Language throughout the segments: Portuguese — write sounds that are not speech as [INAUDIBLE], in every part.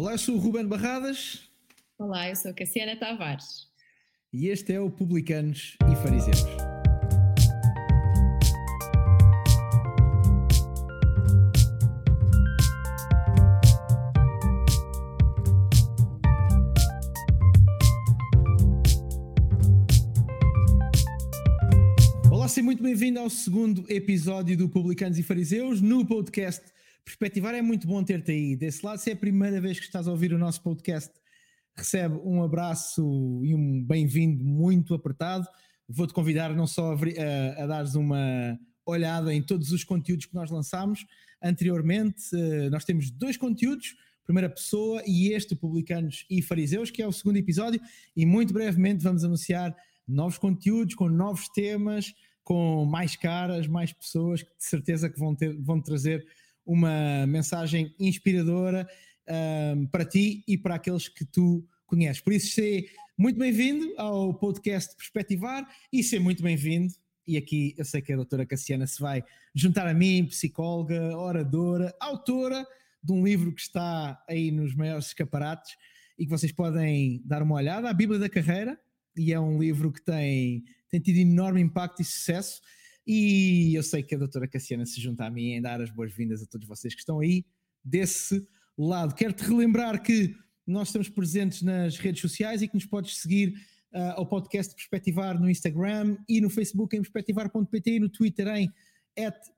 Olá, eu sou o Ruben Barradas. Olá, eu sou a Cassiana Tavares. E este é o Publicanos e Fariseus. Olá, seja muito bem-vindo ao segundo episódio do Publicanos e Fariseus no podcast Perspectivar. É muito bom ter-te aí. Desse lado, se é a primeira vez que estás a ouvir o nosso podcast, recebe um abraço e um bem-vindo muito apertado. Vou-te convidar não só a, a, a dares uma olhada em todos os conteúdos que nós lançámos anteriormente. Uh, nós temos dois conteúdos, primeira pessoa e este, Publicanos e Fariseus, que é o segundo episódio, e muito brevemente vamos anunciar novos conteúdos com novos temas, com mais caras, mais pessoas que de certeza que vão, ter, vão trazer uma mensagem inspiradora um, para ti e para aqueles que tu conheces. Por isso, ser muito bem-vindo ao podcast Perspectivar e ser muito bem-vindo. E aqui eu sei que a doutora Cassiana se vai juntar a mim, psicóloga, oradora, autora de um livro que está aí nos maiores escaparates e que vocês podem dar uma olhada, a Bíblia da Carreira, e é um livro que tem, tem tido enorme impacto e sucesso. E eu sei que a doutora Cassiana se junta a mim em dar as boas-vindas a todos vocês que estão aí desse lado. Quero-te relembrar que nós estamos presentes nas redes sociais e que nos podes seguir uh, ao podcast Perspectivar no Instagram e no Facebook em perspectivar.pt e no Twitter em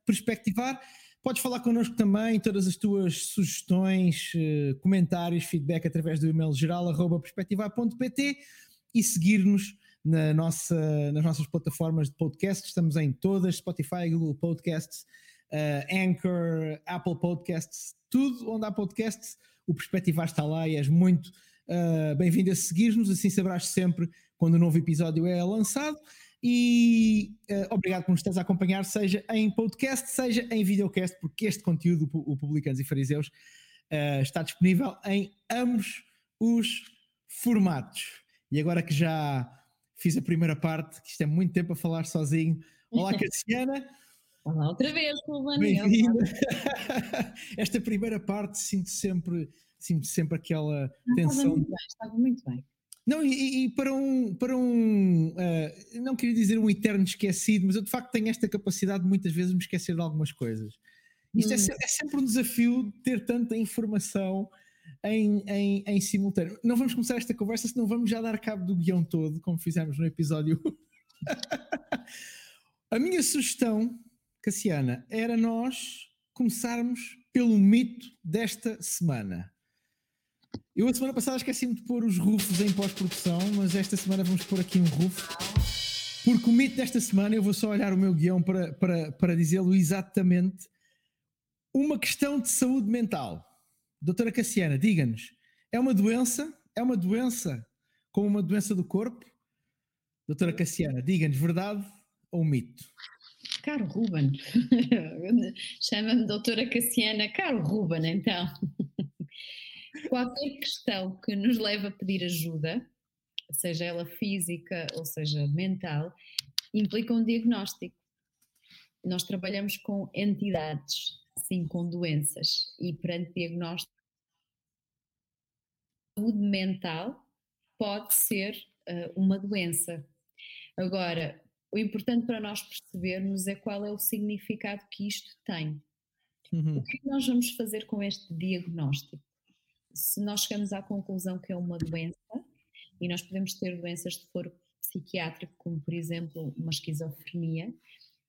perspectivar. Podes falar connosco também, todas as tuas sugestões, uh, comentários, feedback através do e-mail geral perspectivar.pt e seguir-nos na nossa, nas nossas plataformas de podcast. Estamos em todas: Spotify, Google Podcasts, uh, Anchor, Apple Podcasts, tudo onde há podcasts. O Perspectivar está lá e és muito uh, bem-vindo a seguir-nos. Assim saberás sempre quando um novo episódio é lançado. E uh, obrigado por nos estares a acompanhar, seja em podcast, seja em videocast, porque este conteúdo, o Publicanos e Fariseus, está disponível em ambos os formatos. E agora que já fiz a primeira parte, que isto é muito tempo a falar sozinho. Olá, [LAUGHS] Cassiana. Olá, outra vez. Bem-vinda. [LAUGHS] Esta primeira parte sinto sempre, sinto sempre aquela não, tensão. Estava muito bem, estava muito bem. Não, e, e, para um, para um uh, não queria dizer um eterno esquecido, mas eu de facto tenho esta capacidade de muitas vezes me esquecer de algumas coisas. Isto é hum. é, é, sempre um desafio ter tanta informação em, em, em simultâneo. Não vamos começar esta conversa, senão vamos já dar cabo do guião todo, como fizemos no episódio. [LAUGHS] a minha sugestão, Cassiana, era nós começarmos pelo mito desta semana. Eu a semana passada esqueci-me de pôr os rufos em pós-produção, mas esta semana vamos pôr aqui um rufo. Porque o mito desta semana, eu vou só olhar o meu guião para, para, para dizê-lo exatamente, uma questão de saúde mental. Doutora Cassiana, diga-nos, é uma doença? É uma doença como uma doença do corpo? Doutora Cassiana, diga-nos, verdade ou mito? Caro Ruben, [LAUGHS] chama-me doutora Cassiana, caro Ruben, então. [LAUGHS] Qualquer questão que nos leve a pedir ajuda, seja ela física ou seja mental, implica um diagnóstico. Nós trabalhamos com entidades, sim, com doenças, e perante diagnóstico, saúde mental pode ser uh, uma doença. Agora, o importante para nós percebermos é qual é o significado que isto tem. Uhum. O que, é que nós vamos fazer com este diagnóstico? Se nós chegamos à conclusão que é uma doença, e nós podemos ter doenças de foro psiquiátrico, como por exemplo uma esquizofrenia,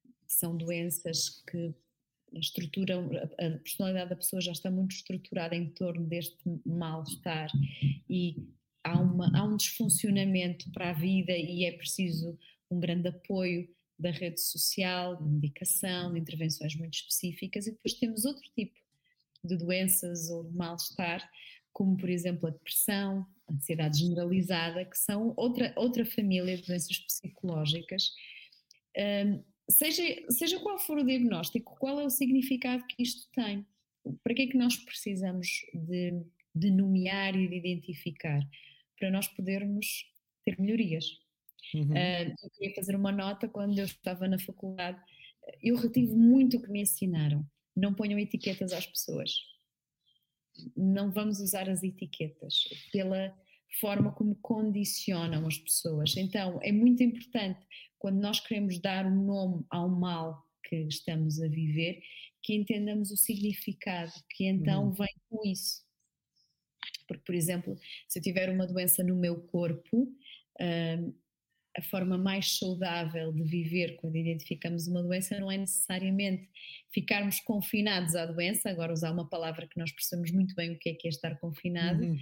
que são doenças que estruturam, a personalidade da pessoa já está muito estruturada em torno deste mal-estar e há, uma, há um desfuncionamento para a vida e é preciso um grande apoio da rede social, de medicação, de intervenções muito específicas, e depois temos outro tipo de doenças ou de mal-estar, como por exemplo a depressão, a ansiedade generalizada, que são outra, outra família de doenças psicológicas. Um, seja, seja qual for o diagnóstico, qual é o significado que isto tem? Para que é que nós precisamos de, de nomear e de identificar? Para nós podermos ter melhorias. Uhum. Uh, eu queria fazer uma nota quando eu estava na faculdade. Eu retive muito o que me ensinaram. Não ponham etiquetas às pessoas. não vamos usar as etiquetas, pela forma como condicionam as pessoas. Então, é muito importante quando nós queremos dar um nome ao mal que estamos a viver, que entendamos o significado que então uhum. vem com isso. Porque, por exemplo, se eu tiver uma doença no meu corpo, hum, a forma mais saudável de viver quando identificamos uma doença não é necessariamente ficarmos confinados à doença, agora usar uma palavra que nós percebemos muito bem o que é que é estar confinado, uhum.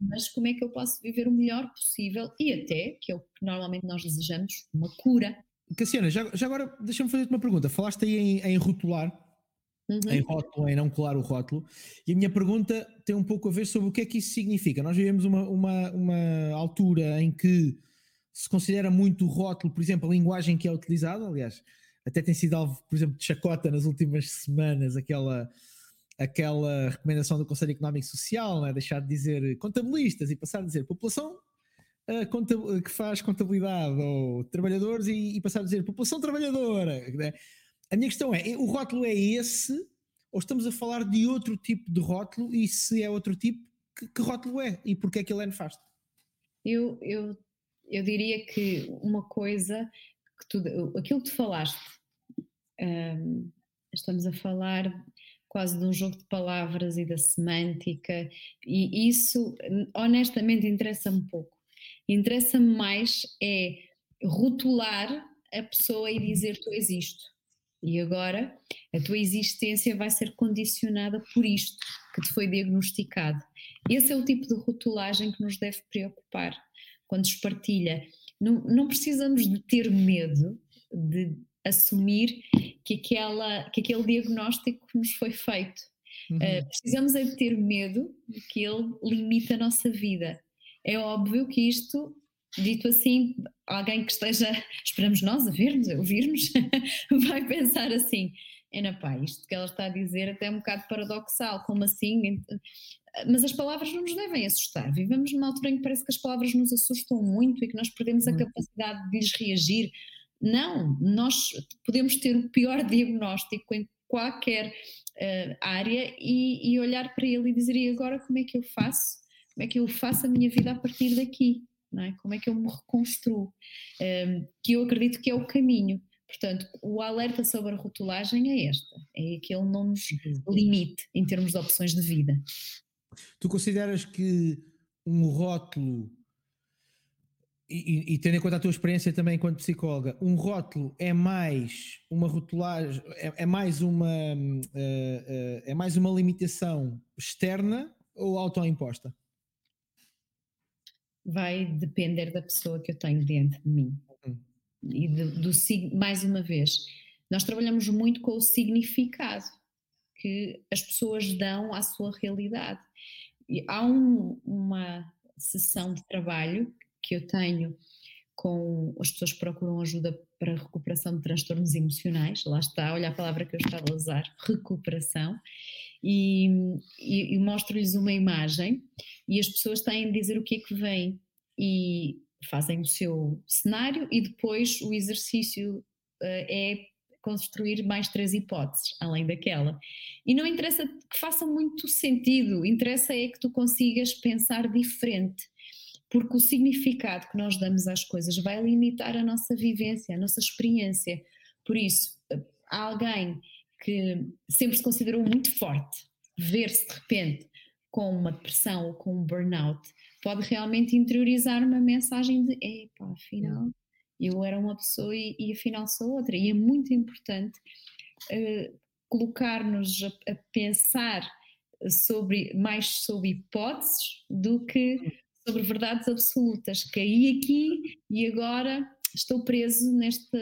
Mas como é que eu posso viver o melhor possível e até, que é o que normalmente nós desejamos, uma cura. Cassiana, já, já agora deixa-me fazer-te uma pergunta. Falaste aí em, em rotular, uhum. em rótulo, em não colar o rótulo, e a minha pergunta tem um pouco a ver sobre o que é que isso significa. Nós vivemos uma, uma, uma altura em que se considera muito o rótulo, por exemplo, a linguagem que é utilizada, aliás, até tem sido alvo, por exemplo, de chacota nas últimas semanas, aquela, aquela recomendação do Conselho Económico e Social, né? deixar de dizer contabilistas e passar a dizer população uh, que faz contabilidade ou trabalhadores e, e, passar a dizer população trabalhadora. Né? A minha questão é: o rótulo é esse ou estamos a falar de outro tipo de rótulo? E se é outro tipo, que, que rótulo é e porquê é que ele é nefasto? Eu, eu eu diria que uma coisa que tu, aquilo que tu falaste, um, estamos a falar quase de um jogo de palavras e da semântica, e isso honestamente interessa-me pouco. Interessa-me mais é rotular a pessoa e dizer tu existes. E agora a tua existência vai ser condicionada por isto que te foi diagnosticado. Esse é o tipo de rotulagem que nos deve preocupar quando se partilha. Não, não precisamos de ter medo de assumir que, aquela, que aquele diagnóstico nos foi feito. Uhum. Uh, precisamos é de ter medo de que ele limite a nossa vida. É óbvio que isto, dito assim, alguém que esteja, esperamos nós a ver-nos, a ouvir-nos, [LAUGHS] vai pensar assim: é pá, isto que ela está a dizer até é um bocado paradoxal, como assim? Mas as palavras não nos devem assustar. Vivemos numa altura em que parece que as palavras nos assustam muito e que nós perdemos a capacidade de lhes reagir. Não, nós podemos ter o pior [LAUGHS] diagnóstico em qualquer uh, área e, e, olhar para ele e dizer: e agora como é que eu faço? Como é que eu faço a minha vida a partir daqui? É? Como é que eu me reconstruo? Um, ehm, que eu acredito que é o caminho. Portanto, o alerta sobre a rotulagem é esta: é que ele não nos uhum. limite em termos de opções de vida. Tu consideras que um rótulo, e, e, tendo em conta a tua experiência também enquanto psicóloga, um rótulo é mais uma rotulagem, é, é mais uma uh, uh, é mais uma limitação externa ou autoimposta? Vai depender da pessoa que eu tenho dentro de mim. Uhum. E de, do mais uma vez, nós trabalhamos muito com o significado que as pessoas dão à sua realidade. E há um, uma sessão de trabalho que eu tenho com as pessoas que procuram ajuda para recuperação de transtornos emocionais, lá está, olha a palavra que eu estava a usar, recuperação, e, e, e mostro-lhes uma imagem e as pessoas têm de dizer o que é que vem e fazem o seu cenário e depois o exercício uh, é construir mais três hipóteses, além daquela. E não interessa que faça muito sentido, interessa é que tu consigas pensar diferente, porque o significado que nós damos às coisas vai limitar a nossa vivência, a nossa experiência. Por isso, há alguém que sempre se considerou muito forte, ver-se de repente com uma depressão ou com um burnout, pode realmente interiorizar uma mensagem de epá, afinal eu era uma pessoa e, e afinal sou outra. E é muito importante uh, colocar-nos a, a, pensar sobre mais sobre hipóteses do que sobre verdades absolutas. Caí aqui e agora estou preso nesta,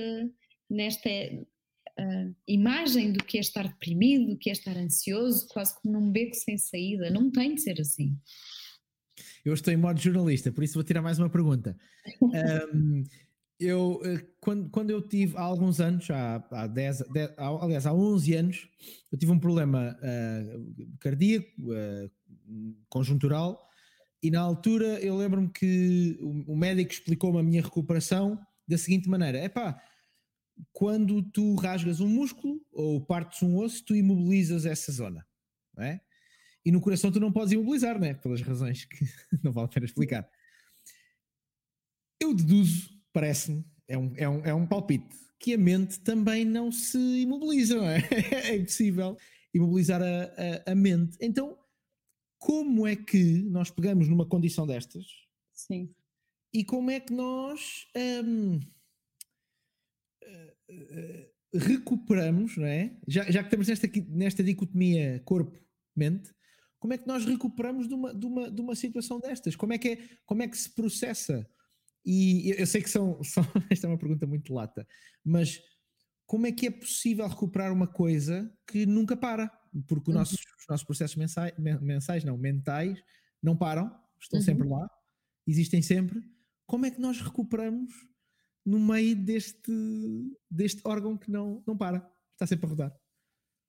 nesta uh, imagem do que é estar deprimido, do que é estar ansioso, quase como num beco sem saída. Não tem de ser assim. Eu estou em modo jornalista, por isso vou tirar mais uma pergunta. [LAUGHS] Um, eu, eh, quando, quando eu tive há alguns anos, há, há 10, 10 há, aliás, há 11 anos, eu tive um problema uh, cardíaco, uh, conjuntural, e na altura eu lembro-me que o, médico explicou-me a minha recuperação da seguinte maneira: é pá, quando tu rasgas um músculo ou partes um osso, tu imobilizas essa zona, não é? E no coração tu não podes imobilizar, né? Pelas razões que [LAUGHS] não vale a pena explicar. Eu deduzo, parece-me, é um, é, um, é um palpite, que a mente também não se imobiliza, não é? [LAUGHS] É impossível imobilizar a, a, a mente. Então, como é que nós pegamos numa condição destas? Sim. E como é que nós um, uh, uh, recuperamos, não é? Já, já que estamos nesta, nesta dicotomia corpo-mente, como é que nós recuperamos de uma, de, uma, de uma situação destas? Como é que, é, como é que se processa? E eu sei que são, [LAUGHS] são, esta é uma pergunta muito lata, mas como é que é possível recuperar uma coisa que nunca para? Porque uhum. os nossos processos mensais, mensais, não, mentais, não param, estão uhum. sempre lá, existem sempre. Como é que nós recuperamos no meio deste, deste órgão que não, não para, está sempre a rodar?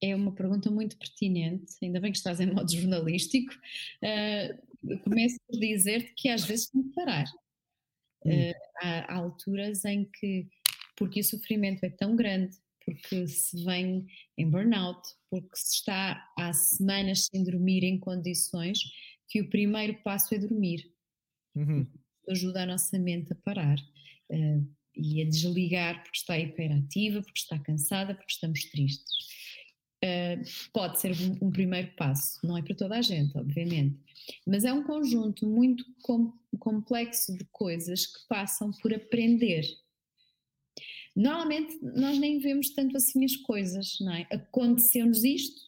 É uma pergunta muito pertinente, ainda bem que estás em modo jornalístico. Uh, começo por dizer-te que às vezes tem que parar. Uh, há, há alturas em que, porque o sofrimento é tão grande, porque se vem em burnout, porque se está há semanas sem dormir em condições, que o primeiro passo é dormir. Uhum. Ajuda a nossa mente a parar. Uh, e a desligar porque está hiperativa, porque está cansada, porque estamos tristes. Uh, pode ser um, um, primeiro passo, não é para toda a gente, obviamente, mas é um conjunto muito com, complexo de coisas que passam por aprender. Normalmente nós nem vemos tanto assim as coisas, não é? Aconteceu-nos isto,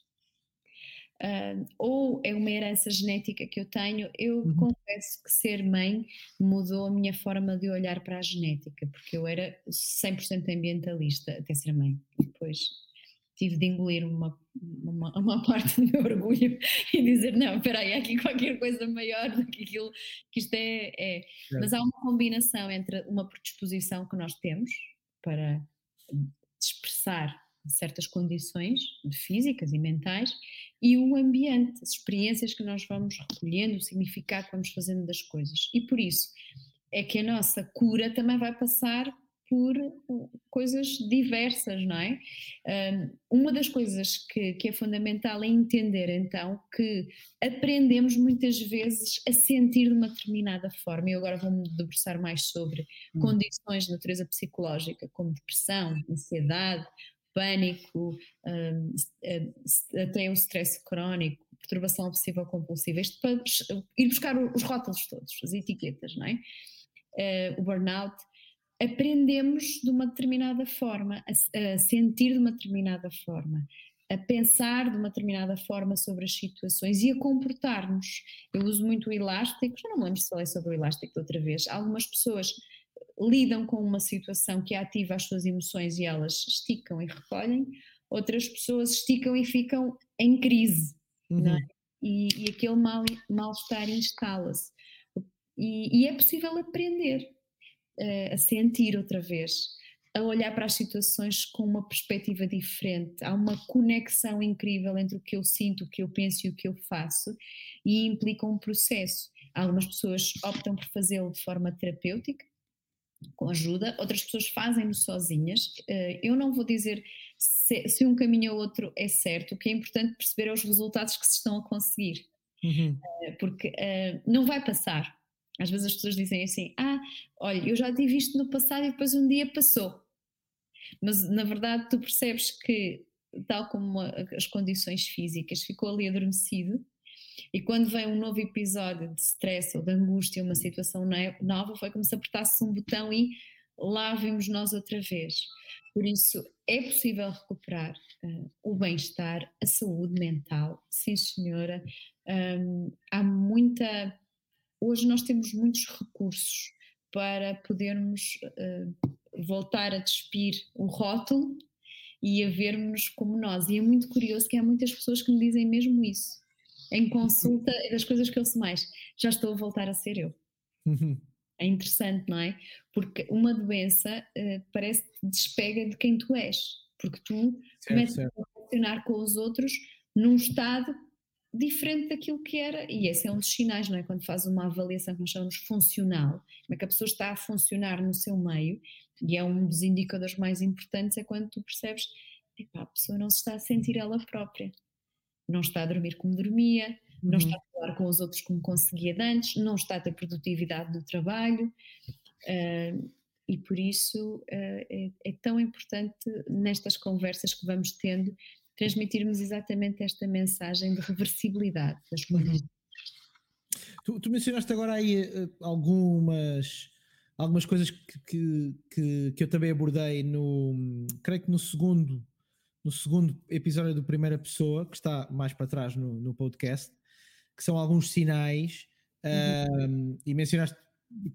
Uh, ou é uma herança genética que eu tenho, eu uhum. confesso que ser mãe mudou a minha forma de olhar para a genética, porque eu era 100% ambientalista até ser mãe. Depois tive de engolir uma, uma, uma, [LAUGHS] parte do meu orgulho e dizer: não, espera aí, há aqui qualquer coisa maior do que aquilo que isto é, é. é. Mas há uma combinação entre uma predisposição que nós temos para expressar certas condições físicas e mentais e o ambiente, as experiências que nós vamos recolhendo, o significado que vamos fazendo das coisas. E por isso é que a nossa cura também vai passar por uh, coisas diversas, não é? uma das coisas que, que, é fundamental é entender então que aprendemos muitas vezes a sentir de uma determinada forma, e agora vou-me debruçar mais sobre hum. condições de natureza psicológica, como depressão, ansiedade, pânico, até o stress crónico, perturbação obsessiva compulsiva, isto para ir buscar os rótulos todos, as etiquetas, não é? Uh, o burnout, aprendemos de uma determinada forma, a, a, sentir de uma determinada forma, a pensar de uma determinada forma sobre as situações e a comportar-nos. Eu uso muito o elástico, já não me lembro se falei sobre o elástico outra vez. Algumas pessoas lidam com uma situação que ativa as suas emoções e elas esticam e recolhem, outras pessoas esticam e ficam em crise, é? uhum. é? e, e, aquele mal, mal-estar instala-se. E, e, é possível aprender a sentir outra vez, a olhar para as situações com uma perspectiva diferente. Há uma conexão incrível entre o que eu sinto, o que eu penso e o que eu faço, e implica um processo. Algumas pessoas optam por fazê-lo de forma terapêutica, com ajuda, outras pessoas fazem-no sozinhas. Eh, eu não vou dizer se, se, um caminho ou outro é certo, o que é importante perceber é os resultados que se estão a conseguir, uhum. Eh, porque não vai passar. Às vezes as pessoas dizem assim: Ah, olha, eu já tive isto no passado e depois um dia passou. Mas na verdade tu percebes que, tal como as condições físicas, ficou ali adormecido e quando vem um novo episódio de stress ou de angústia, uma situação nova, foi como se apertasse um botão e lá vimos nós outra vez. Por isso, é possível recuperar uh, o bem-estar, a saúde mental, sim senhora. Um, há muita. Hoje nós temos muitos recursos para podermos uh, voltar a despir o rótulo e a vermos como nós. E é muito curioso que há muitas pessoas que me dizem mesmo isso em consulta é das coisas que eu sei mais. Já estou a voltar a ser eu. Uhum. É interessante, não é? Porque uma doença uh, parece que despega de quem tu és, porque tu começas a funcionar com os outros num estado diferente daquilo que era, e esse é um dos sinais, não é? Quando faz uma avaliação que nós chamamos funcional, como é que a pessoa está a funcionar no seu meio, e é um dos indicadores mais importantes, é quando tu percebes, que a pessoa não se está a sentir ela própria não está a dormir como dormia, não está a falar com os outros como conseguia antes, não está a ter produtividade do trabalho. Uh, e por isso uh, é, é, tão importante nestas conversas que vamos tendo transmitirmos exatamente esta mensagem de reversibilidade das coisas. Uhum. Tu, tu, mencionaste agora aí uh, algumas, algumas coisas que, que, que, que, eu também abordei no, creio que no segundo, no segundo episódio do Primeira Pessoa, que está mais para trás no, no podcast, que são alguns sinais, uhum. uh, e mencionaste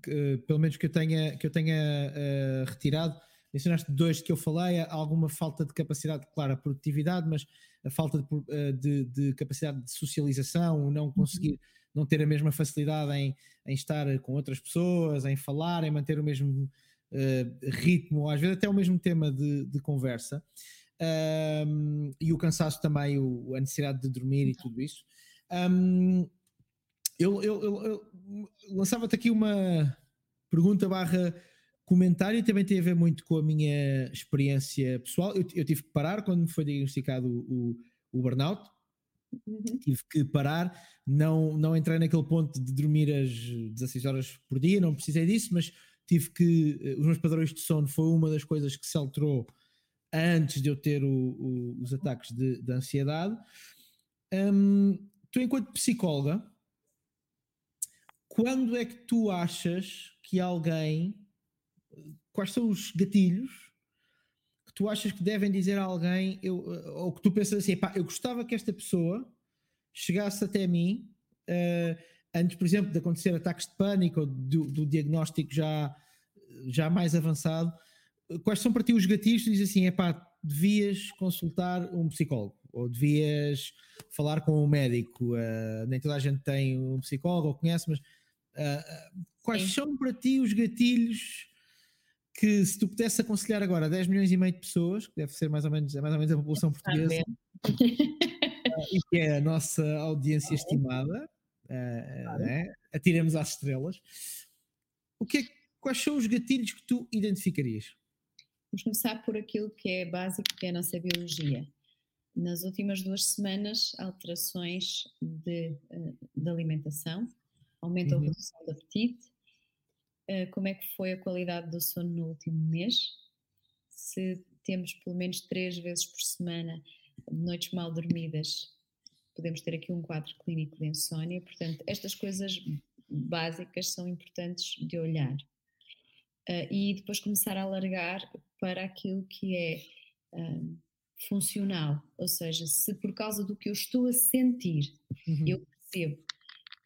que, pelo menos que eu tenha, que eu tenha uh, retirado, mencionaste dois que eu falei, alguma falta de capacidade, claro, a produtividade, mas a falta de, eh, de, de capacidade de socialização, não conseguir, uhum. não ter a mesma facilidade em, em, estar com outras pessoas, em falar, em manter o mesmo uh, ritmo, às vezes até o mesmo tema de, de conversa. Um, e o cansaço também, o, a necessidade de dormir e tudo isso. Um, eu, eu, eu, eu lançava-te aqui uma pergunta barra comentário também tem a ver muito com a minha experiência pessoal. Eu, eu tive que parar quando me foi diagnosticado o, o, burnout. Uhum. Tive que parar, não, não entrei naquele ponto de dormir as 16 horas por dia, não precisei disso, mas tive que. Eh, os meus padrões de sono foi uma das coisas que se alterou antes de eu ter o, os ataques de, de ansiedade. Um, tu, enquanto psicóloga, quando é que tu achas que alguém. Quais são os gatilhos que tu achas que devem dizer a alguém, eu, ou que tu pensas assim, pá, eu gostava que esta pessoa chegasse até mim uh, antes, por exemplo, de acontecer ataques de pânico ou do, do, diagnóstico já, já mais avançado. Quais são para ti os gatilhos que dizes assim, é pá, devias consultar um psicólogo? ou devias falar com um médico. Uh, nem toda a gente tem um psicólogo ou conhece, mas Uh, quais Sim. são para ti os gatilhos que, se tu pudesse aconselhar agora 10 milhões e meio de pessoas, que deve ser mais ou menos, é mais ou menos a população portuguesa, uh, e que é a nossa audiência estimada, uh, né? atiremos às estrelas, o que é, quais são os gatilhos que tu identificarias? Vamos começar por aquilo que é básico, que é a nossa biologia. Nas últimas duas semanas, alterações de, de alimentação, aumento uhum. ou redução de apetite, uh, como é que foi a qualidade do sono no último mês, se temos pelo menos três vezes por semana noites mal dormidas, podemos ter aqui um quadro clínico de insónia, portanto, estas coisas básicas são importantes de olhar. Uh, e depois começar a alargar para aquilo que é uh, funcional, ou seja, se por causa do que eu estou a sentir uhum. eu percebo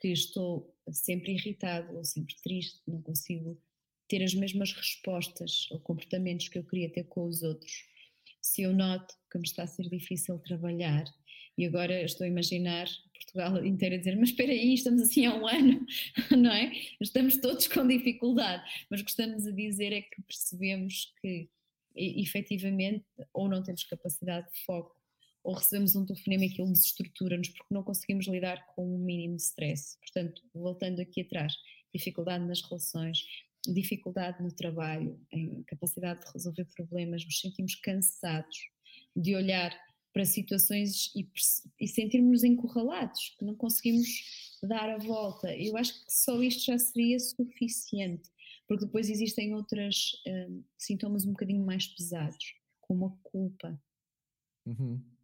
que estou sempre irritado ou sempre triste, não consigo ter as mesmas respostas ou comportamentos que eu queria ter com os outros. Se eu noto que me está a ser difícil trabalhar e agora estou a imaginar Portugal [LAUGHS] inteiro a dizer, mas espera aí, estamos assim há um ano, [LAUGHS] não é? Estamos todos com dificuldade, mas gostamos de dizer é que percebemos que efetivamente ou não temos capacidade de foco ou recebemos um telefonema e aquilo desestrutura-nos porque não conseguimos lidar com o um mínimo de stress. Portanto, voltando aqui atrás, dificuldade nas relações, dificuldade no trabalho, em capacidade de resolver problemas, nos sentimos cansados de olhar para situações e, e sentirmos encurralados, que não conseguimos dar a volta. Eu acho que só isto já seria suficiente, porque depois existem outros hum, sintomas um bocadinho mais pesados, como a culpa. Uhum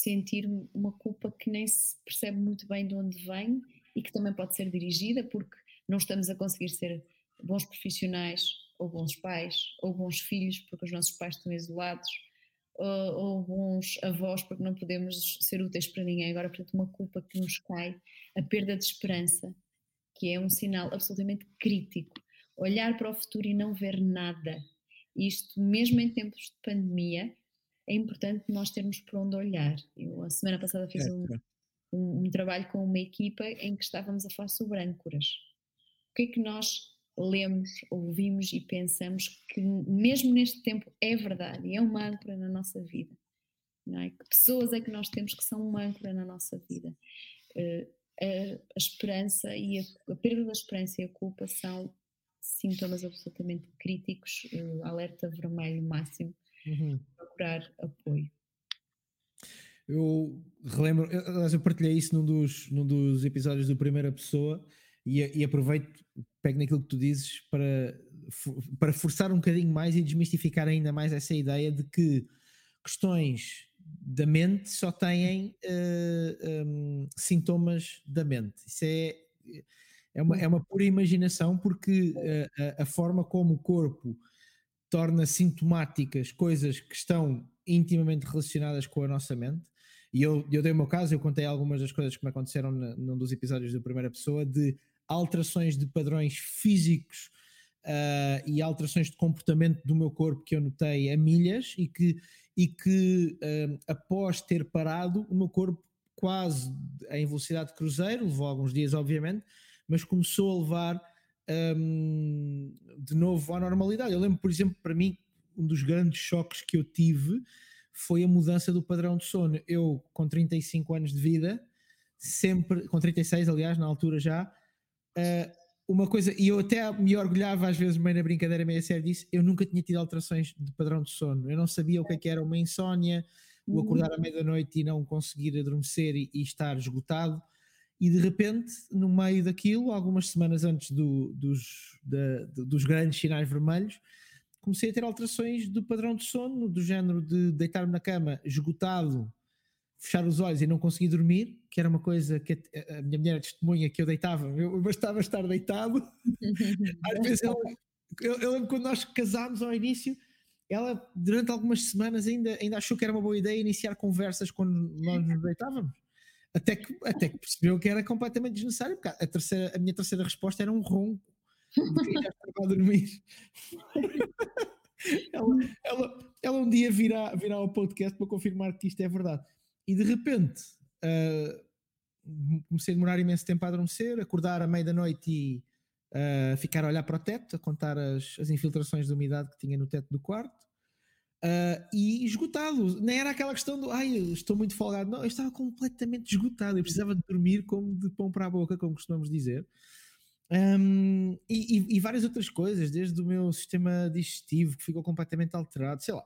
sentir uma culpa que nem se percebe muito bem de onde vem e que também pode ser dirigida porque não estamos a conseguir ser bons profissionais ou bons pais ou bons filhos porque os nossos pais estão isolados ou, ou bons avós porque não podemos ser úteis para ninguém. Agora, portanto, uma culpa que nos cai, a perda de esperança, que é um sinal absolutamente crítico. Olhar para o futuro e não ver nada. Isto, mesmo em tempos de pandemia, é importante nós termos por onde olhar. Eu, a semana passada, fiz é, um, um, um, trabalho com uma equipa em que estávamos a falar sobre âncoras. O que é que nós lemos, ouvimos e pensamos que, mesmo neste tempo, é verdade e é uma âncora na nossa vida? Não é? Que pessoas é que nós temos que são uma âncora na nossa vida? Uh, a, a, esperança e a, a, perda da esperança e a culpa são sintomas absolutamente críticos, uh, alerta vermelho máximo. Uhum apoio. eu relembro, eu, partilhei isso num dos, num dos episódios do Primeira Pessoa e, e aproveito, pego naquilo que tu dizes para, para forçar um bocadinho mais e desmistificar ainda mais essa ideia de que questões da mente só têm uh, eh, um, sintomas da mente. Isso é, é, uma, é uma pura imaginação, porque uh, a, a, forma como o corpo torna sintomáticas coisas que estão intimamente relacionadas com a nossa mente. E eu, eu dei o meu caso, eu contei algumas das coisas que me aconteceram na, num dos episódios da primeira pessoa, de alterações de padrões físicos uh, e alterações de comportamento do meu corpo que eu notei a milhas e que e que uh, após ter parado, o meu corpo quase em velocidade de cruzeiro, levou alguns dias, obviamente, mas começou a levar um, de novo à normalidade. Eu lembro, por exemplo, para mim, um dos grandes choques que eu tive foi a mudança do padrão de sono. Eu, com 35 anos de vida, sempre, com 36, aliás, na altura já, uh, uma coisa, e eu até me orgulhava às vezes meio na brincadeira, meio a sério disso, eu nunca tinha tido alterações de padrão de sono, eu não sabia o que, é que era uma insónia, o uhum. acordar à meia-noite e não conseguir adormecer e, e, estar esgotado, e de repente, no meio daquilo, algumas semanas antes do, dos, da, dos grandes sinais vermelhos, comecei a ter alterações do padrão de sono, do género de deitar-me na cama esgotado, fechar os olhos e não conseguir dormir, que era uma coisa que a, minha mulher é testemunha que eu deitava, eu bastava estar deitado. [LAUGHS] Às vezes ela, eu, eu, lembro quando nós casámos ao início, ela durante algumas semanas ainda, ainda achou que era uma boa ideia iniciar conversas quando nós nos deitávamos. Até que, até que percebeu que era completamente desnecessário, porque a, terceira, a minha terceira resposta era um ronco estava a dormir. [LAUGHS] ela, ela, ela um dia virá, virá ao podcast para confirmar que isto é verdade. E de repente uh, comecei a demorar imenso tempo a adormecer, acordar à meia da noite e uh, ficar a olhar para o teto, a contar as, as infiltrações de umidade que tinha no teto do quarto. Uh, e esgotado, nem era aquela questão do ai, estou muito folgado, não, eu estava completamente esgotado, eu precisava de dormir como de pão para a boca, como costumamos dizer. Um, e, e, e, várias outras coisas, desde o meu sistema digestivo que ficou completamente alterado, sei lá,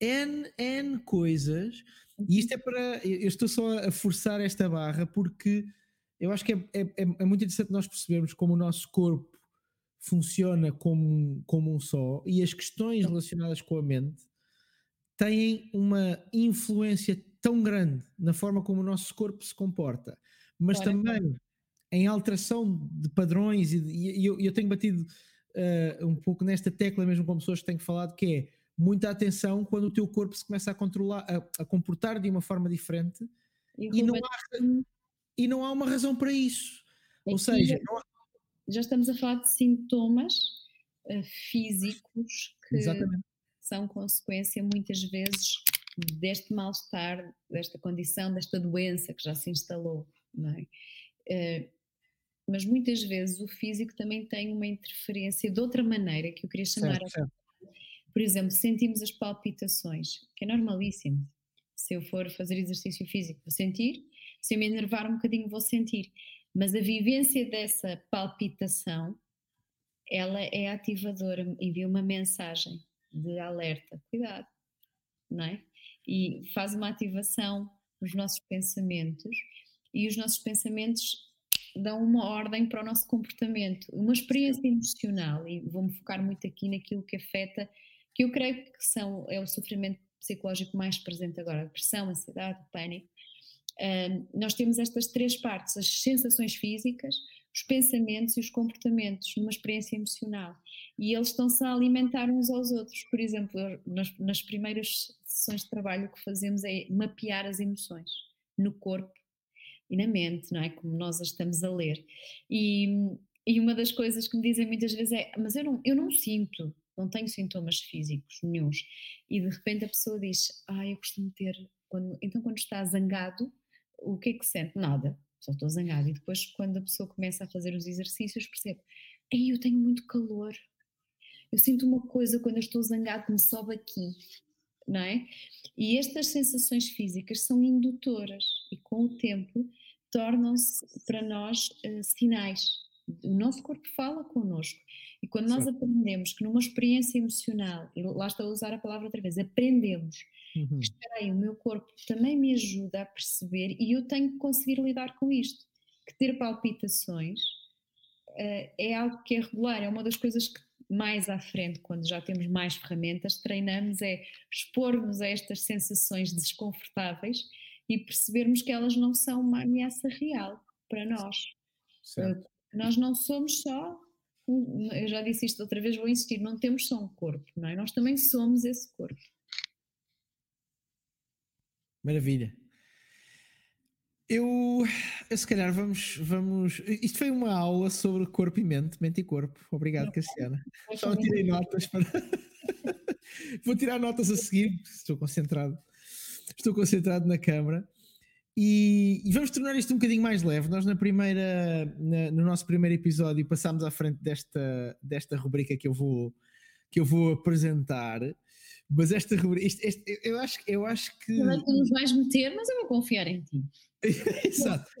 N, N coisas. E isto é para. Eu estou só a forçar esta barra porque eu acho que é, é, é, é muito interessante nós percebermos como o nosso corpo funciona como, como um só e as questões relacionadas com a mente têm uma influência tão grande na forma como o nosso corpo se comporta, mas também em alteração de padrões, e, e eu, eu, tenho batido uh, um pouco nesta tecla mesmo com pessoas que têm falado, que é muita atenção quando o teu corpo se começa a controlar, a, a comportar de uma forma diferente e, e não, há, e não há uma razão para isso. Aqui Ou seja, já, já, estamos a falar de sintomas uh, físicos que Exatamente. são consequência muitas vezes deste mal-estar, desta condição, desta doença que já se instalou, não é? Uh, mas muitas vezes o físico também tem uma interferência de outra maneira que eu queria chamar certo, certo. Por exemplo, sentimos as palpitações, que é normalíssimo. Se eu for fazer exercício físico, vou sentir. Se eu me enervar um bocadinho, vou sentir. Mas a vivência dessa palpitação, ela é ativadora, envia uma mensagem de alerta, cuidado, não é? E faz uma ativação nos nossos pensamentos. E os nossos pensamentos dão uma ordem para o nosso comportamento, uma experiência emocional, e vou-me focar muito aqui naquilo que afeta que eu creio que são, é o sofrimento psicológico mais presente agora, depressão, ansiedade, pânico. Nós temos estas três partes, as sensações físicas, os pensamentos e os comportamentos numa experiência emocional. E eles estão-se a alimentar uns aos outros. Por exemplo, nas, nas primeiras sessões de trabalho o que fazemos é mapear as emoções no corpo e na mente, não é? Como nós as estamos a ler. E, e uma das coisas que me dizem muitas vezes é: Mas eu não, eu não sinto não tenho sintomas físicos nenhums. E de repente a pessoa diz: Ah, eu costumo ter. Quando... Então, quando está zangado, o que é que sente? Nada, só estou zangado. E depois, quando a pessoa começa a fazer os exercícios, percebe: Ei, eu tenho muito calor. Eu sinto uma coisa quando eu estou zangado que me sobe aqui, não é? E estas sensações físicas são indutoras e com o tempo tornam-se para nós uh, sinais. O nosso corpo fala connosco. E quando nós Sim. aprendemos que numa experiência emocional, e lá estou a usar a palavra outra vez, aprendemos, uhum. espera aí, o meu corpo também me ajuda a perceber e eu tenho que conseguir lidar com isto. Que ter palpitações uh, é algo que é regular, é uma das coisas que mais à frente, quando já temos mais ferramentas, treinamos é expor-nos a estas sensações desconfortáveis e percebermos que elas não são uma ameaça real para nós. Certo. Nós não somos só, eu já disse isto outra vez, vou insistir, não temos só um corpo, não é? Nós também somos esse corpo. Maravilha. Eu, eu, se calhar vamos, vamos. Isto foi uma aula sobre corpo e mente, mente e corpo. Obrigado, Cassiana. Só tirei notas para. [LAUGHS] Vou tirar notas a seguir, estou concentrado. Estou concentrado na câmara. E, e, vamos tornar isto um bocadinho mais leve. Nós, na primeira, na, no nosso primeiro episódio, passámos à frente desta, desta rubrica que eu vou, que eu vou apresentar. Mas esta rubrica, este, este, eu, acho, eu acho que. Não é que nos vais meter, mas eu vou confiar em ti. [LAUGHS] Exato. [LAUGHS]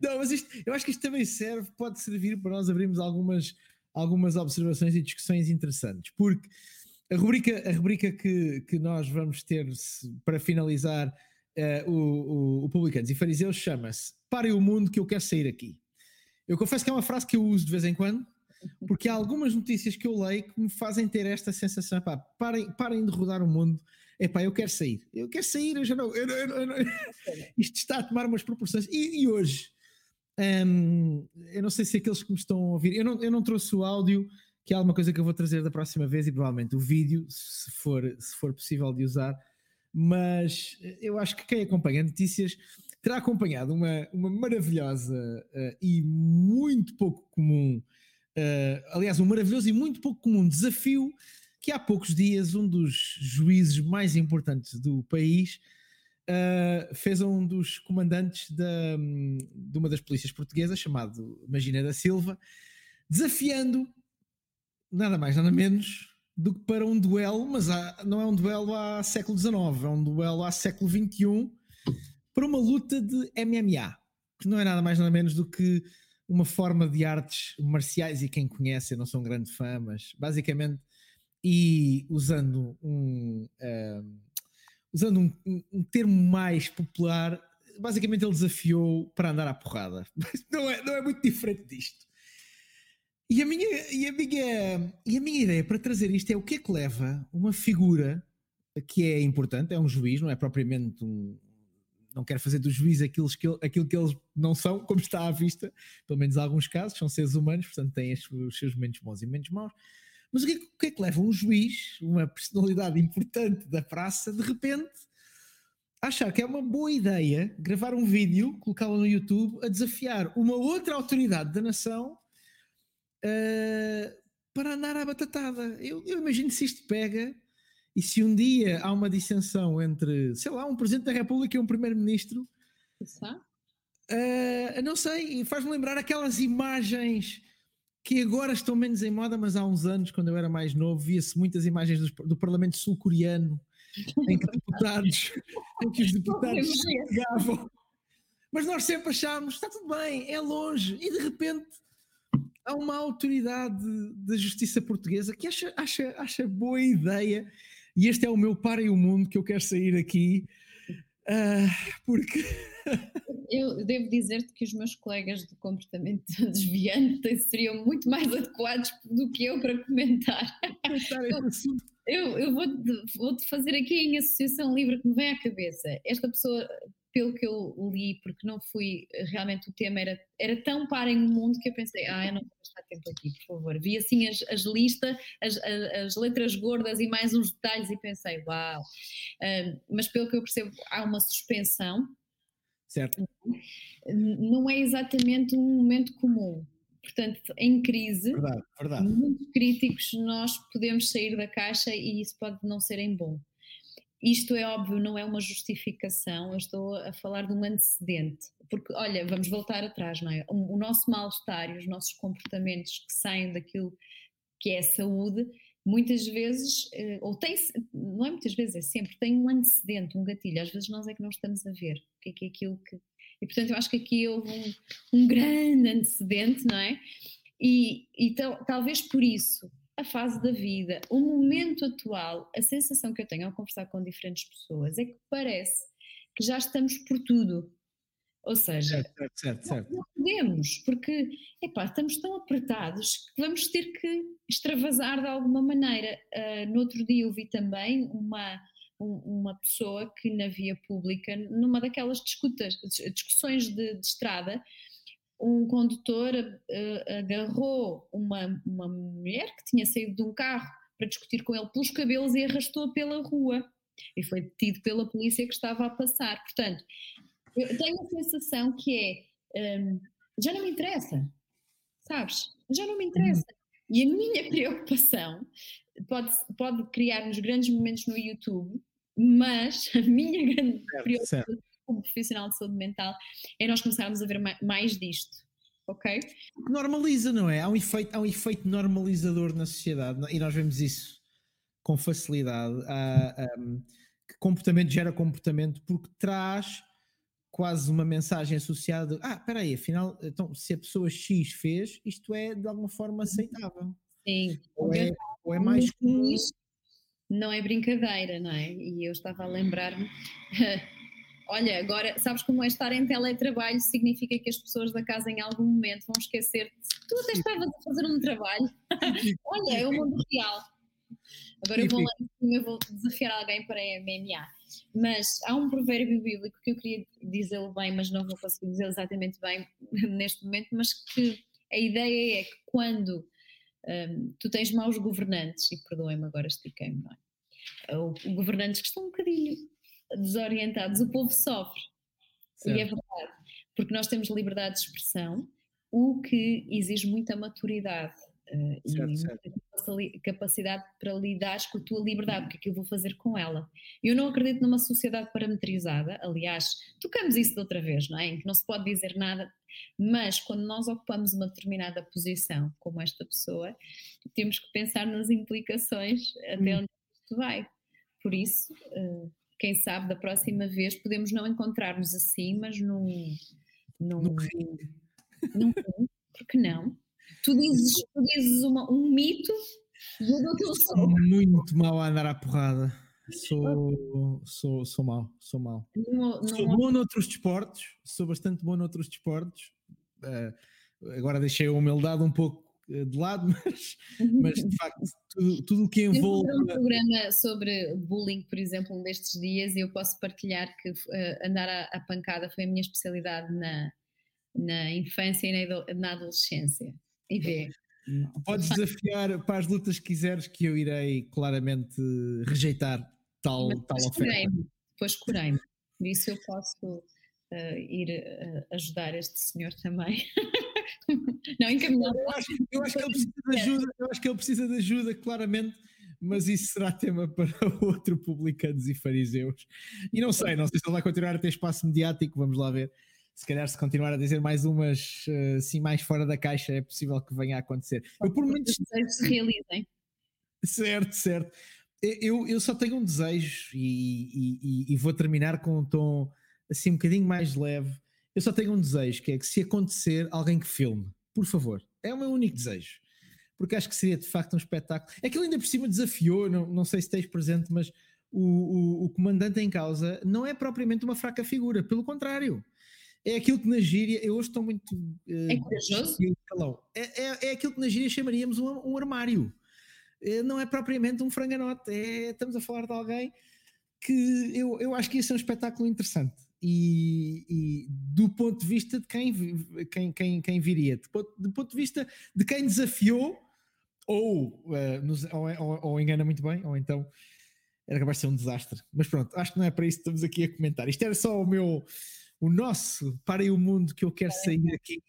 Não, mas isto, eu acho que isto também serve, pode servir para nós abrirmos algumas, algumas observações e discussões interessantes, porque a rubrica, a rubrica que, que nós vamos ter para finalizar uh, o, o, Publicanos e Fariseus chama-se Parem o mundo que eu quero sair aqui. Eu confesso que é uma frase que eu uso de vez em quando, porque há algumas notícias que eu leio que me fazem ter esta sensação: pá, parem, parem de rodar o mundo é pá, eu quero sair, eu quero sair, eu já não, eu, eu, eu, [LAUGHS] isto está a tomar umas proporções. E, e hoje, um, eu não sei se aqueles que me estão a ouvir, eu não, eu não trouxe o áudio, que é alguma coisa que eu vou trazer da próxima vez, e provavelmente o vídeo, se for, se for possível de usar, mas eu acho que quem acompanha notícias terá acompanhado uma, uma maravilhosa uh, e muito pouco comum, uh, aliás, um maravilhoso e muito pouco comum desafio que há poucos dias um dos juízes mais importantes do país uh, fez a um dos comandantes da, de uma das polícias portuguesas, chamado Magina da Silva, desafiando nada mais, nada menos do que para um duelo, mas há, não é um duelo há século XIX, é um duelo há século XXI, para uma luta de MMA, que não é nada mais, nada menos do que uma forma de artes marciais, e quem conhece, eu não sou um grande fã, mas basicamente e usando um, uh, usando um, um, termo mais popular, basicamente ele desafiou para andar à porrada. [LAUGHS] Não é, não é muito diferente disto. E a, minha, e, a minha, e a minha ideia para trazer isto é o que é que leva uma figura que é importante, é um juiz, não é propriamente um. Não quero fazer do juiz aquilo que, aquilo que eles não são, como está à vista, pelo menos em alguns casos, são seres humanos, portanto têm os seus momentos bons e momentos maus. Mas o que, é, o que é que leva um juiz, uma personalidade importante da praça, de repente achar que é uma boa ideia gravar um vídeo, colocá-lo no YouTube, a desafiar uma outra autoridade da nação uh, para andar à batatada? Eu, eu imagino se isto pega e se um dia há uma dissensão entre, sei lá, um Presidente da República e um Primeiro-Ministro. Uh, não sei, faz-me lembrar aquelas imagens que agora estão menos em moda, mas há uns anos, quando eu era mais novo, via-se muitas imagens do, do Parlamento sul-coreano em que deputados, [LAUGHS] em que os deputados chegavam. Mas nós sempre achámos, está tudo bem, é longe, e de repente há uma autoridade da justiça portuguesa que acha, acha, acha boa ideia, e este é o meu para e o mundo que eu quero sair aqui, uh, porque [LAUGHS] eu devo dizer-te que os meus colegas de comportamento [LAUGHS] desviante seriam muito mais adequados do que eu para comentar. eu, eu vou-te vou fazer aqui em associação livre que me vem à cabeça. Esta pessoa, pelo que eu li, porque não fui, realmente o tema era, era tão par em mundo que eu pensei, ah, eu não gastar tempo aqui, por favor. Vi assim as, as listas, as, as, as, letras gordas e mais uns detalhes e pensei, uau. Uh, mas pelo que eu percebo, há uma suspensão Certo. Não é exatamente um momento comum. Portanto, em crise, verdade, verdade. muito críticos, nós podemos sair da caixa e isso pode não ser em bom. Isto é óbvio, não é uma justificação, eu estou a falar de um antecedente. Porque, olha, vamos voltar atrás, não é? O nosso mal-estar e os nossos comportamentos que saem daquilo que é a saúde muitas vezes, eh, ou tem, não é muitas vezes, é sempre, tem um antecedente, um gatilho. Às vezes nós é que não estamos a ver o que é, que é aquilo que. E portanto eu acho que aqui houve um, um grande antecedente, não é? E, e talvez por isso, a fase da vida, o momento atual, a sensação que eu tenho ao conversar com diferentes pessoas é que parece que já estamos por tudo. Ou seja, certo, certo, certo. não podemos, porque epá, estamos tão apertados que vamos ter que extravasar de alguma maneira. Uh, no outro dia eu vi também uma, um, uma pessoa que na via pública, numa daquelas discutas, discussões de, de estrada, um condutor uh, agarrou uma, uma mulher que tinha saído de um carro para discutir com ele pelos cabelos e arrastou-a pela rua. E foi detido pela polícia que estava a passar. Portanto, eu tenho a sensação que é um, já não me interessa, sabes? Já não me interessa. E a minha [LAUGHS] preocupação pode, pode criar-nos grandes momentos no YouTube, mas a minha grande certo, preocupação certo. Como profissional de saúde mental é nós começarmos a ver mais disto. Ok? Normaliza, não é? Há um, efeito, há um efeito normalizador na sociedade e nós vemos isso com facilidade. Um, que comportamento gera comportamento porque traz quase uma mensagem associada. Ah, espera aí, afinal, então, se a pessoa X fez, isto é de alguma forma aceitável. Sim. Ou é, ou é mais comum. Não é brincadeira, não é? E eu estava a lembrar-me. [LAUGHS] Olha, agora, sabes como é estar em teletrabalho significa que as pessoas da casa em algum momento vão esquecer tu até estavas a fazer um trabalho. [LAUGHS] Olha, é o mundo real. Agora eu vou lá em cima, eu vou desafiar alguém para a MMA. Mas há um provérbio bíblico que eu queria dizê-lo bem, mas não vou conseguir dizê-lo exatamente bem [LAUGHS] neste momento, mas que a ideia é que quando um, tu tens maus governantes, e perdoem-me agora estiquei-me, não é? Ou governantes que estão um bocadinho desorientados, o povo sofre. Certo. E é verdade, porque nós temos liberdade de expressão, o que exige muita maturidade uh, certo, e certo. capacidade para lidar com a tua liberdade, o que é que eu vou fazer com ela. Eu não acredito numa sociedade parametrizada, aliás, tocamos isso de outra vez, não é? Em que não se pode dizer nada, mas quando nós ocupamos uma determinada posição, como esta pessoa, temos que pensar nas implicações até hum. onde isto vai. Por isso, uh, quem sabe da próxima vez podemos não encontrar-nos assim, mas num. num, num. Num porque não? Tu dizes, tu dizes uma, um mito e eu dou sou muito mal a andar à porrada. Sou, sou, sou mau, sou mau. Não, não sou bom noutros desportos, sou bastante bom noutros desportos. Uh, agora deixei a humildade um pouco de lado, [LAUGHS] mas, mas de facto tudo o que envolve. Eu um programa sobre bullying, por exemplo, um destes dias, e eu posso partilhar que uh, andar à, à, pancada foi a minha especialidade na, na infância e na, na adolescência. E vê. Podes desafiar para as lutas que quiseres, que eu irei claramente rejeitar tal, tal oferta. Depois curei-me. Por isso eu posso uh, ir uh, ajudar este senhor também. [LAUGHS] [LAUGHS] Não, encaminhado. Eu acho, eu acho que ele precisa de ajuda, eu acho que ele precisa de ajuda, claramente mas isso será tema [LAUGHS] para outro publicanos e fariseus. E não sei, não sei se ele vai continuar a ter espaço mediático, vamos lá ver se calhar se continuar a dizer mais umas assim mais fora da caixa é possível que venha a acontecer. Eu por muitos se realizem. Certo, certo. Eu, eu só tenho um desejo e, e, e, vou terminar com um tom assim um bocadinho mais leve. Eu só tenho um desejo, que é que se acontecer, alguém que filme, por favor. É o meu único desejo. Porque acho que seria de facto um espetáculo. É que ele ainda por cima desafiou, não, não sei se tens presente, mas o, o, o comandante em causa não é propriamente uma fraca figura, pelo contrário é aquilo que na gíria, eu hoje estou muito. Uh, é corajoso? É, é, é aquilo que na gíria chamaríamos um, um armário. É, não é propriamente um franganote, é, estamos a falar de alguém que eu, eu acho que ia ser um espetáculo interessante. E, e do ponto de vista de quem, quem, quem, quem viria, do ponto, do ponto de vista de quem desafiou, ou, uh, nos, ou, ou, ou engana muito bem, ou então era capaz de ser um desastre. Mas pronto, acho que não é para isso que estamos aqui a comentar. Isto era só o meu o nosso Parem o Mundo que eu quero sair aqui.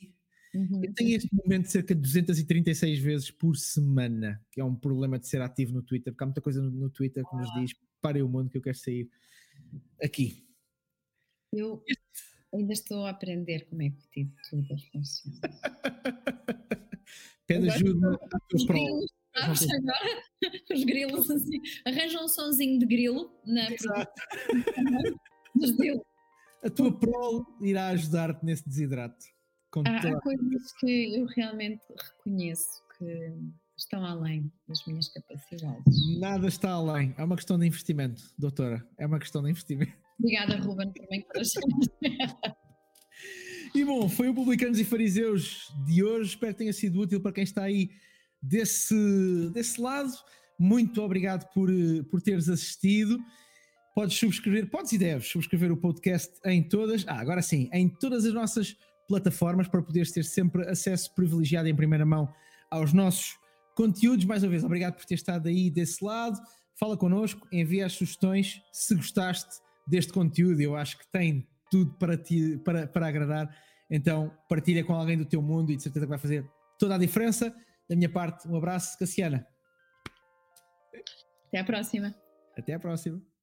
Uhum. Eu tenho este momento cerca de 236 vezes por semana, que é um problema de ser ativo no Twitter, porque há muita coisa no, no Twitter que nos diz parem o mundo que eu quero sair aqui. Eu ainda estou a aprender como é que o Twitter funciona. Pede ajuda à tua prova. Agora, [LAUGHS] os grilos assim, arranjam um sonzinho de grilo na Exato. a tua prole irá ajudar-te nesse desidrato. há, há coisas que eu realmente reconheço que estão além das minhas capacidades. Nada está além. É uma questão de investimento, doutora. É uma questão de investimento. Obrigada, Ruben, por me [LAUGHS] E bom, foi o Publicanos e Fariseus de hoje. Espero que tenha sido útil para quem está aí desse, desse lado. Muito obrigado por, por teres assistido. Podes subscrever, podes e deves subscrever o podcast em todas, ah, agora sim, em todas as nossas plataformas para poderes ter sempre acesso privilegiado em primeira mão aos nossos conteúdos. Mais uma vez, obrigado por ter estado aí desse lado. Fala connosco, envia as sugestões se gostaste deste conteúdo. Eu acho que tem tudo para, ti, para, para agradar. Então, partilha com alguém do teu mundo e de certeza que vai fazer toda a diferença. Da minha parte, um abraço, Cassiana. Até a próxima. Até a próxima.